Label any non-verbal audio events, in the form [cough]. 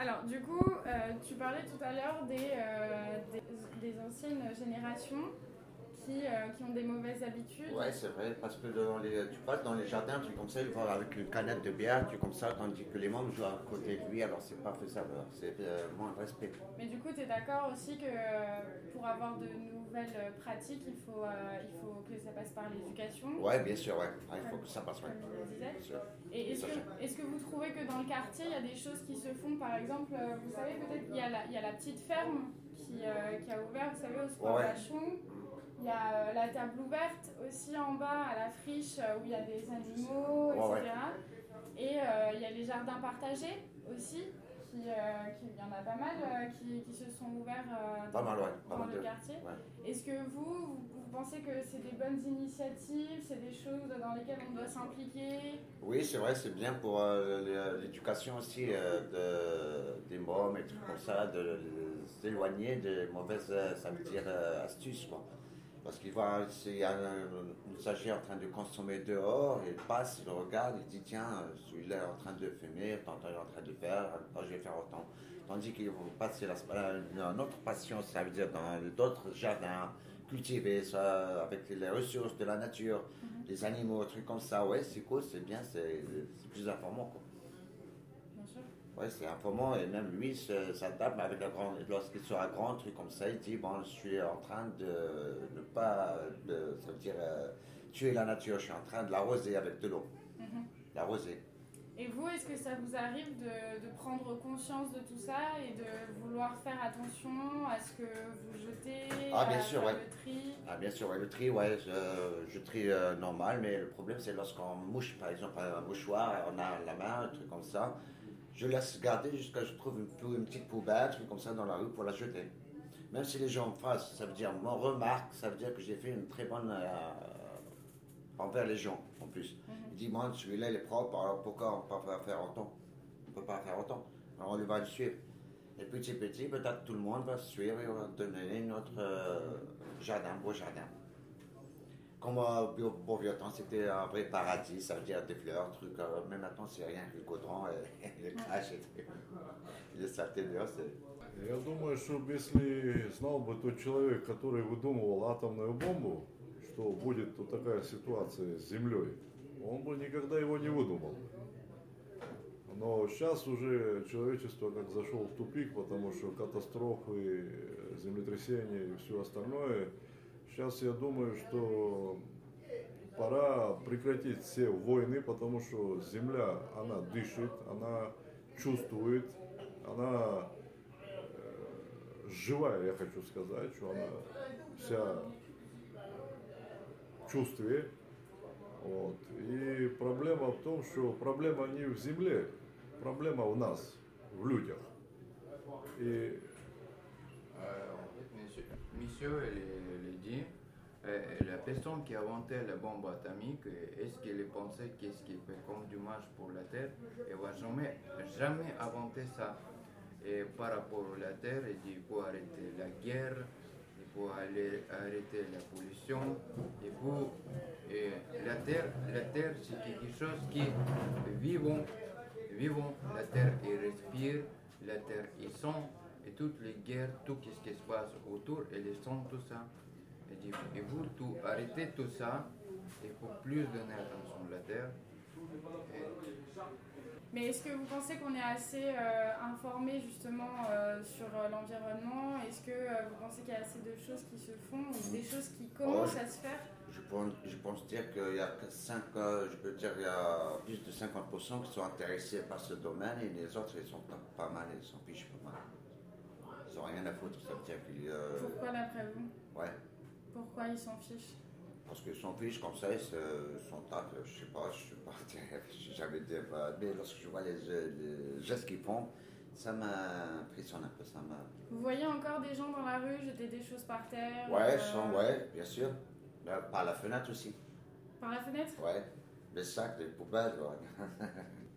Alors, du coup, euh, tu parlais tout à l'heure des, euh, anciennes générations qui, euh, qui ont des mauvaises habitudes. Ouais, c'est vrai, parce que dans les, tu passes dans les jardins, tu comme ça, ils vont avec une canette de bière, tu comme ça, tandis que les membres jouent à côté de lui, alors c'est pas faisable, c'est euh, moins de respect. Mais du coup, tu es d'accord aussi que euh, pour avoir de nouvelles pratiques, il faut, euh, il faut que ça passe par l'éducation? Ouais, bien sûr, ouais, Ah, il faut que ça passe, ouais. Et est-ce que, vous trouvez que dans le quartier, il y a des choses qui se font? Par exemple, vous savez, peut-être il y, a la- il y a la petite ferme qui, qui a ouvert, vous savez, au sport Ouais. Vachon. Il y a euh, la table ouverte aussi en bas à la friche euh, où il y a des animaux, Ouais, etc. Et euh, il y a les jardins partagés aussi. Qui, euh, qui- il y en a pas mal euh, qui, qui se sont ouverts Pas dans, mal, ouais, pas dans mal le de- quartier. Est-ce que vous, vous, pensez que c'est des bonnes initiatives, c'est des choses dans lesquelles on doit s'impliquer? Oui, c'est vrai, c'est bien pour l'é- l'éducation aussi de, des mômes et trucs comme ça, de les éloigner des mauvaises, ça veut dire, astuces, quoi. Parce qu'il voit, s'il y a un usager en train de consommer dehors, il passe, il regarde, il dit tiens, celui-là est en train de fumer, tantôt il est en train de faire, je vais faire autant. Tandis qu'il faut passer la, une autre passion, ça veut dire dans d'autres jardins, cultiver ça avec les ressources de la nature, les animaux, trucs comme ça. Ouais, c'est cool, c'est bien, c'est c'est plus informant. Quoi. Bien sûr. Ouais, c'est informant et même lui se- s'adapte avec la grande. Lorsqu'il sera grand, truc comme ça, il dit Bon, je suis en train de ne pas. De, ça veut dire euh, tuer la nature, je suis en train de l'arroser avec de l'eau. Mhm. L'arroser. Et vous, est-ce que ça vous arrive de, de prendre conscience de tout ça et de vouloir faire attention à ce que vous jetez, Ah, bien à sûr, ouais. le tri? Ah, bien sûr, ouais, le tri, ouais, je, je trie euh, normal, mais le problème c'est lorsqu'on mouche, par exemple, un mouchoir, on a la main, un truc comme ça, je laisse garder jusqu'à ce que je trouve une, petite poubelle, comme ça dans la rue pour la jeter. Même si les gens me fassent, ça veut dire, me remarquent, ça veut dire que j'ai fait une très bonne. euh, envers les gens, en plus. Ils disent, moi, celui-là, il est propre, alors pourquoi on ne peut pas faire autant? On ne peut pas faire autant. Alors on lui va le suivre. Et petit à petit, peut-être tout le monde va se suivre et on va donner notre euh, jardin, beau jardin. Comme euh, beau vieux temps, c'était un vrai paradis, ça dire des fleurs, trucs. euh, mais maintenant, c'est rien que le goudron et, le [laughs] crash et. Les saletés c'est. Я думаю, что если знал бы тот человек, который выдумывал атомную бомбу, что будет вот такая ситуация с Землей, он бы никогда его не выдумал. Но сейчас уже человечество как зашло в тупик, потому что катастрофы, землетрясения и все остальное. Сейчас я думаю, что пора прекратить все войны, потому что Земля, она дышит, она чувствует, она э, живая, я хочу сказать, что она вся в чувстве. Вот. И проблема в том, что проблема не в земле, проблема в нас, в людях. И fait, monsieur, elle, elle dit, la personne qui a inventé la bombe atomique, est-ce qu'elle pensait qu'est-ce qui fait comme dommage pour la Terre? Elle va jamais, jamais inventer ça. Et par rapport à la Terre, elle dit il faut arrêter la guerre, il faut arrêter la pollution, il faut... et la Terre, la terre c'est quelque chose qui vivons, vivons, la Terre elle respire, la Terre elle sent, et toutes les guerres, tout ce qui se passe autour, elle sent tout ça. Et dit, il faut tout, arrêter tout ça, il faut plus donner attention à la Terre. Et- Mais est-ce que vous pensez qu'on est assez euh, informé justement euh, sur euh, l'environnement? Est-ce que euh, vous pensez qu'il y a assez de choses qui se font ou des choses qui commencent Oh, à se faire? Je pense, je pense dire qu'il y a que 5, euh, je peux dire qu'il y a plus de 50% qui sont intéressés par ce domaine et les autres ils sont pas, pas mal, ils s'en fichent pas mal. À foutre, ça euh, Pourquoi d'après vous ouais, Pourquoi ils s'en fichent parce qu'ils s'en fichent comme ça, ils se- sont tapent, je sais pas, je sais pas, [laughs] j'ai jamais bah, mais lorsque je vois les, les gestes qu'ils font, ça m'impressionne un peu, ça m'a. Vous voyez encore des gens dans la rue jeter des choses par terre Ouais, euh, sont, ouais, bien sûr. Là, par la fenêtre aussi. Par la fenêtre? Ouais, les sacs, les poubelles, ouais. [laughs]